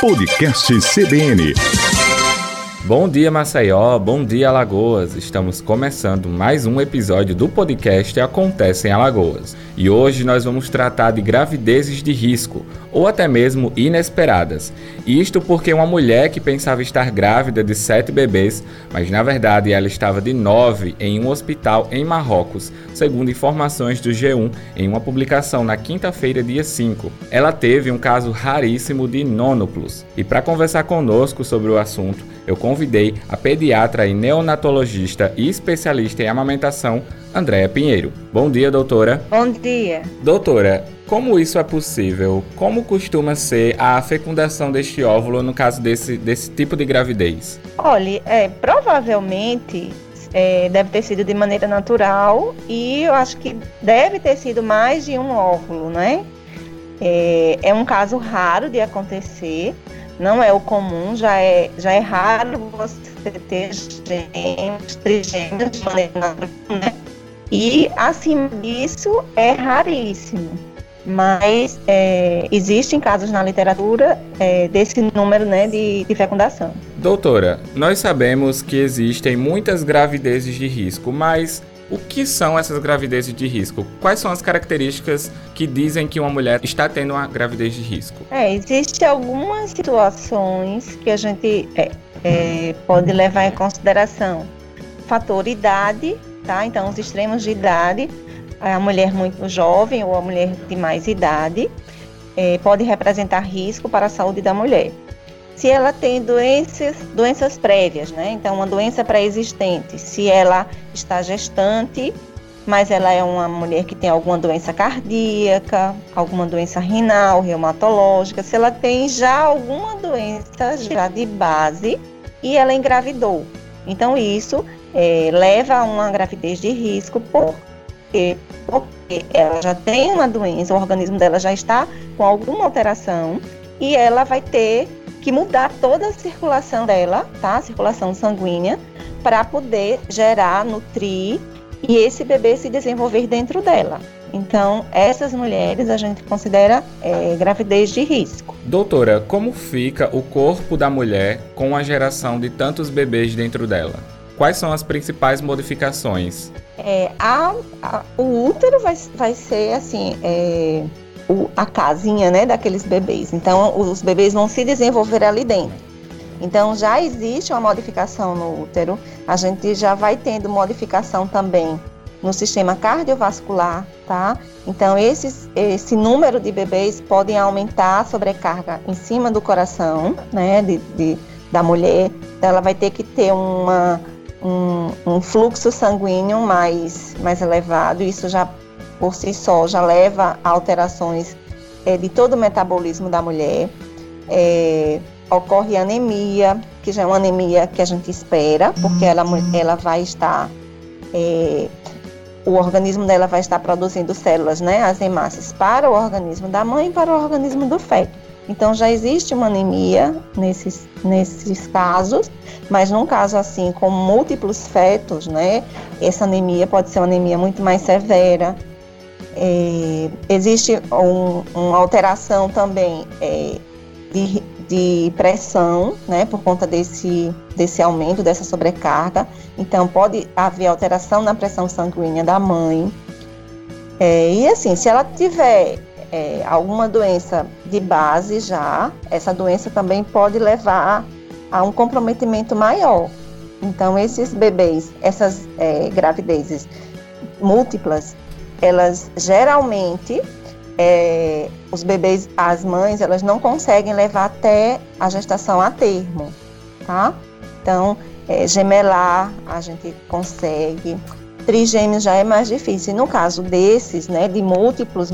Podcast CBN. Bom dia, Maceió. Bom dia, Alagoas. Estamos começando mais um episódio do podcast Acontece em Alagoas. E hoje nós vamos tratar de gravidezes de risco, ou até mesmo inesperadas. Isto porque uma mulher que pensava estar grávida de sete bebês, mas na verdade ela estava de nove em um hospital em Marrocos, segundo informações do G1 em uma publicação na quinta-feira, dia 5. Ela teve um caso raríssimo de nônuplos. E para conversar conosco sobre o assunto, eu convidei a pediatra e neonatologista e especialista em amamentação, Andréa Pinheiro. Bom dia, doutora. Bom dia. Doutora, como isso é possível? Como costuma ser a fecundação deste óvulo no caso desse, desse tipo de gravidez? Olha, é, provavelmente é, deve ter sido de maneira natural e eu acho que deve ter sido mais de um óvulo, né? É, é um caso raro de acontecer, não é o comum, já é, já é raro você ter gêmeos, trigêmeos de maneira né? E acima disso é raríssimo. Mas é, existem casos na literatura é, desse número né, de, de fecundação. Doutora, nós sabemos que existem muitas gravidezes de risco, mas o que são essas gravidezes de risco? Quais são as características que dizem que uma mulher está tendo uma gravidez de risco? É, existem algumas situações que a gente é, é, pode levar em consideração. Fator idade, tá? Então, os extremos de idade, a mulher muito jovem ou a mulher de mais idade, é, pode representar risco para a saúde da mulher se ela tem doenças, doenças prévias, né? Então, uma doença pré-existente, se ela está gestante, mas ela é uma mulher que tem alguma doença cardíaca, alguma doença renal, reumatológica, se ela tem já alguma doença já de base e ela engravidou. Então, isso é, leva a uma gravidez de risco porque, porque ela já tem uma doença, o organismo dela já está com alguma alteração e ela vai ter que mudar toda a circulação dela, tá? A circulação sanguínea, para poder gerar, nutrir e esse bebê se desenvolver dentro dela. Então, essas mulheres a gente considera é, gravidez de risco. Doutora, como fica o corpo da mulher com a geração de tantos bebês dentro dela? Quais são as principais modificações? É, a, a, o útero vai, vai ser assim. É, o, a casinha né, daqueles bebês. Então, os bebês vão se desenvolver ali dentro. Então, já existe uma modificação no útero, a gente já vai tendo modificação também no sistema cardiovascular, tá? Então, esses, esse número de bebês podem aumentar a sobrecarga em cima do coração, né, de, de da mulher. Então, ela vai ter que ter uma, um, um fluxo sanguíneo mais, mais elevado, isso já por si só já leva a alterações é, de todo o metabolismo da mulher. É, ocorre anemia, que já é uma anemia que a gente espera, porque ela, ela vai estar. É, o organismo dela vai estar produzindo células, né, as hemácias, para o organismo da mãe e para o organismo do feto. Então já existe uma anemia nesses, nesses casos, mas num caso assim com múltiplos fetos, né, essa anemia pode ser uma anemia muito mais severa, é, existe um, uma alteração também é, de, de, pressão, né, por conta desse, desse aumento, dessa sobrecarga. Então, pode haver alteração na pressão sanguínea da mãe. É, e assim, se ela tiver é, alguma doença de base já, essa doença também pode levar a um comprometimento maior. Então, esses bebês, essas é, gravidezes múltiplas, elas geralmente é, os bebês, as mães, elas não conseguem levar até a gestação a termo, tá? Então, é, gemelar a gente consegue, trigêmeos já é mais difícil. E no caso desses, né, de múltiplos,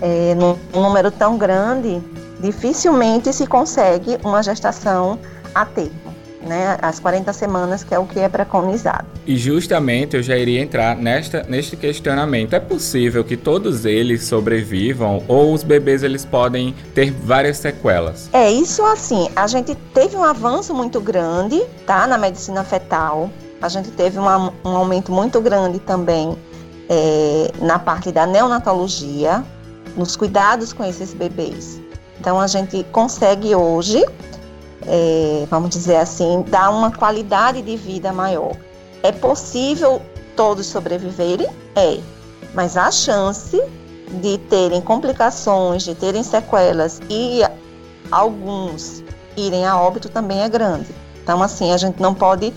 é, num número tão grande, dificilmente se consegue uma gestação a termo né, as 40 semanas, que é o que é preconizado. E justamente eu já iria entrar nesta, neste questionamento. É possível que todos eles sobrevivam ou os bebês eles podem ter várias sequelas? É, isso assim, a gente teve um avanço muito grande, tá, na medicina fetal. A gente teve uma, um aumento muito grande também é, na parte da neonatologia, nos cuidados com esses bebês Então a gente consegue hoje, é, vamos dizer assim, dar uma qualidade de vida maior. É possível todos sobreviverem? É, mas a chance de terem complicações, de terem sequelas e alguns irem a óbito também é grande. Então, assim, a gente não pode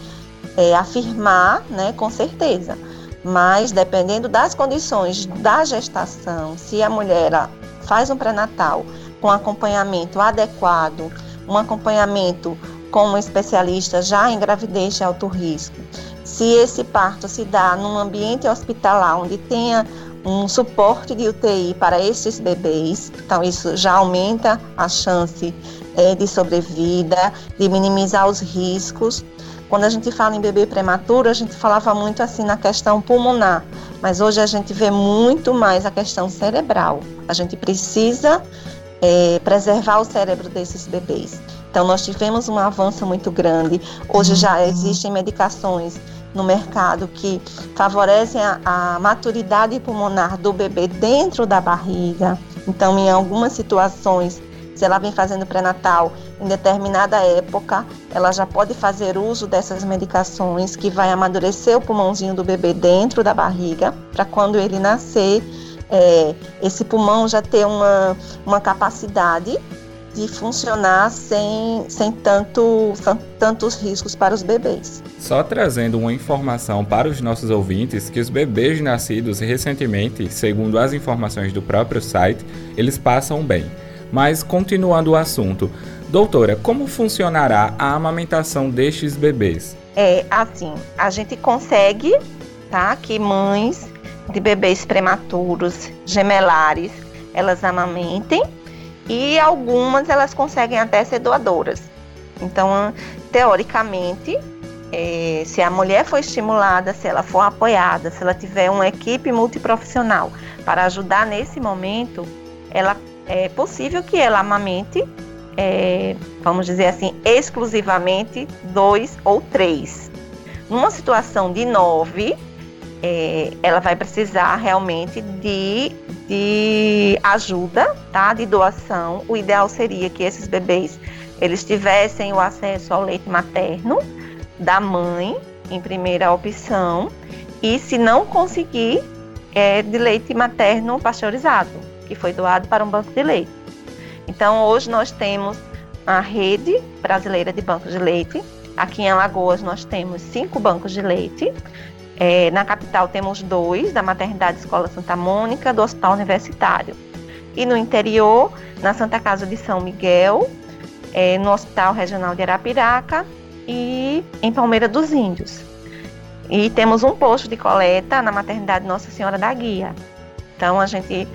é, afirmar, né, com certeza. Mas dependendo das condições da gestação, se a mulher faz um pré-natal com acompanhamento adequado, um acompanhamento com um especialista já em gravidez de alto risco, se esse parto se dá num ambiente hospitalar onde tenha um suporte de UTI para esses bebês, então isso já aumenta a chance é, de sobrevida, de minimizar os riscos. Quando a gente fala em bebê prematuro, a gente falava muito assim na questão pulmonar, mas hoje a gente vê muito mais a questão cerebral. A gente precisa é, preservar o cérebro desses bebês. Então, nós tivemos um avanço muito grande. Hoje já uhum. existem medicações no mercado que favorecem a, a maturidade pulmonar do bebê dentro da barriga. Então, em algumas situações, se ela vem fazendo pré-natal em determinada época, ela já pode fazer uso dessas medicações que vai amadurecer o pulmãozinho do bebê dentro da barriga, para quando ele nascer, é, esse pulmão já ter uma, uma capacidade de funcionar sem, sem tanto, tantos riscos para os bebês. Só trazendo uma informação para os nossos ouvintes que os bebês nascidos recentemente, segundo as informações do próprio site, eles passam bem. Mas continuando o assunto, doutora, como funcionará a amamentação destes bebês? É assim, a gente consegue, tá, que mães de bebês prematuros, gemelares, elas amamentem e algumas elas conseguem até ser doadoras. Então, teoricamente, é, se a mulher for estimulada, se ela for apoiada, se ela tiver uma equipe multiprofissional para ajudar nesse momento, ela é possível que ela amamente, é, vamos dizer assim, exclusivamente dois ou três. Numa situação de nove, é, ela vai precisar realmente de, de ajuda, tá? De doação. O ideal seria que esses bebês eles tivessem o acesso ao leite materno da mãe, em primeira opção, e se não conseguir, é de leite materno pasteurizado que foi doado para um banco de leite. Então, hoje nós temos a rede brasileira de bancos de leite. Aqui em Alagoas nós temos cinco bancos de leite. É, na capital temos dois, da Maternidade Escola Santa Mônica, do Hospital Universitário. E no interior, na Santa Casa de São Miguel, é, no Hospital Regional de Arapiraca e em Palmeira dos Índios. E temos um posto de coleta na Maternidade Nossa Senhora da Guia. Então a gente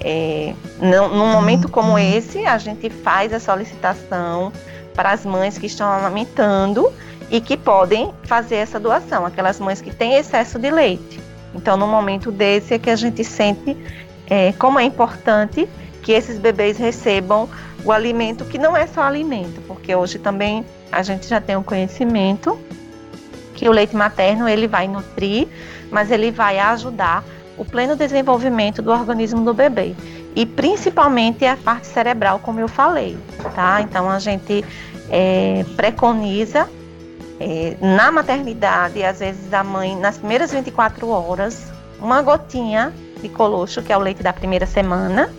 é, num momento como esse, a gente faz a solicitação para as mães que estão amamentando e que podem fazer essa doação, aquelas mães que têm excesso de leite. Então, no momento desse é que a gente sente é, como é importante que esses bebês recebam o alimento que não é só alimento, porque hoje também a gente já tem o um conhecimento que o leite materno ele vai nutrir, mas ele vai ajudar o pleno desenvolvimento do organismo do bebê e principalmente a parte cerebral, como eu falei, tá? Então a gente é, preconiza é, na maternidade, às vezes a mãe nas primeiras 24 horas, uma gotinha de colostro, que é o leite da primeira semana,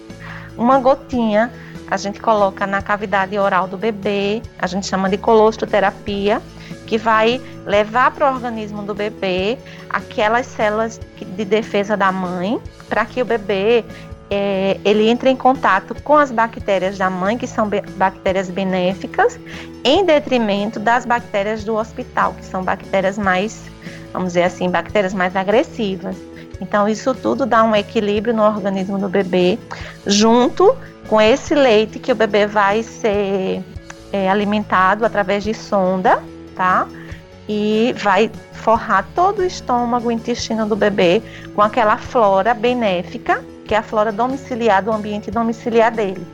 uma gotinha a gente coloca na cavidade oral do bebê, a gente chama de colostroterapia, que vai levar para o organismo do bebê aquelas células de defesa da mãe, para que o bebê é, ele entre em contato com as bactérias da mãe, que são bactérias benéficas, em detrimento das bactérias do hospital, que são bactérias mais, vamos dizer assim, bactérias mais agressivas. Então, isso tudo dá um equilíbrio no organismo do bebê, junto com esse leite que o bebê vai ser é, alimentado através de sonda tá? E vai forrar todo o estômago, o intestino do bebê com aquela flora benéfica, que é a flora domiciliar do ambiente domiciliar dele.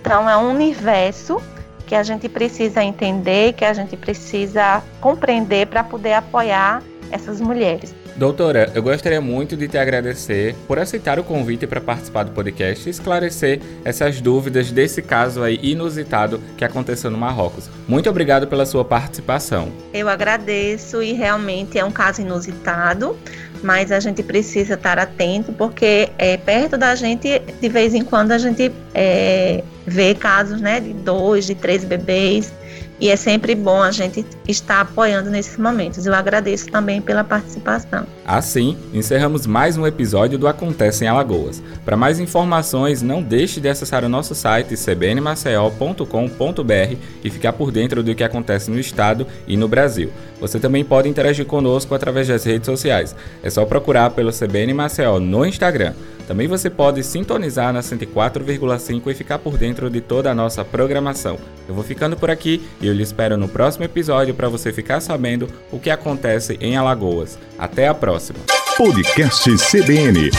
Então é um universo que a gente precisa entender, que a gente precisa compreender para poder apoiar essas mulheres. Doutora, eu gostaria muito de te agradecer por aceitar o convite para participar do podcast e esclarecer essas dúvidas desse caso aí inusitado que aconteceu no Marrocos. Muito obrigado pela sua participação. Eu agradeço e realmente é um caso inusitado, mas a gente precisa estar atento porque é, perto da gente, de vez em quando, a gente é, vê casos né, de dois, de três bebês e é sempre bom a gente estar apoiando nesses momentos. Eu agradeço também pela participação. Assim, encerramos mais um episódio do Acontece em Alagoas. Para mais informações, não deixe de acessar o nosso site cbnmaceió.com.br e ficar por dentro do que acontece no estado e no Brasil. Você também pode interagir conosco através das redes sociais. É só procurar pelo CBN Maceió no Instagram. Também você pode sintonizar na 104,5 e ficar por dentro de toda a nossa programação. Eu vou ficando por aqui e eu lhe espero no próximo episódio para você ficar sabendo o que acontece em Alagoas. Até a próxima. Podcast CBN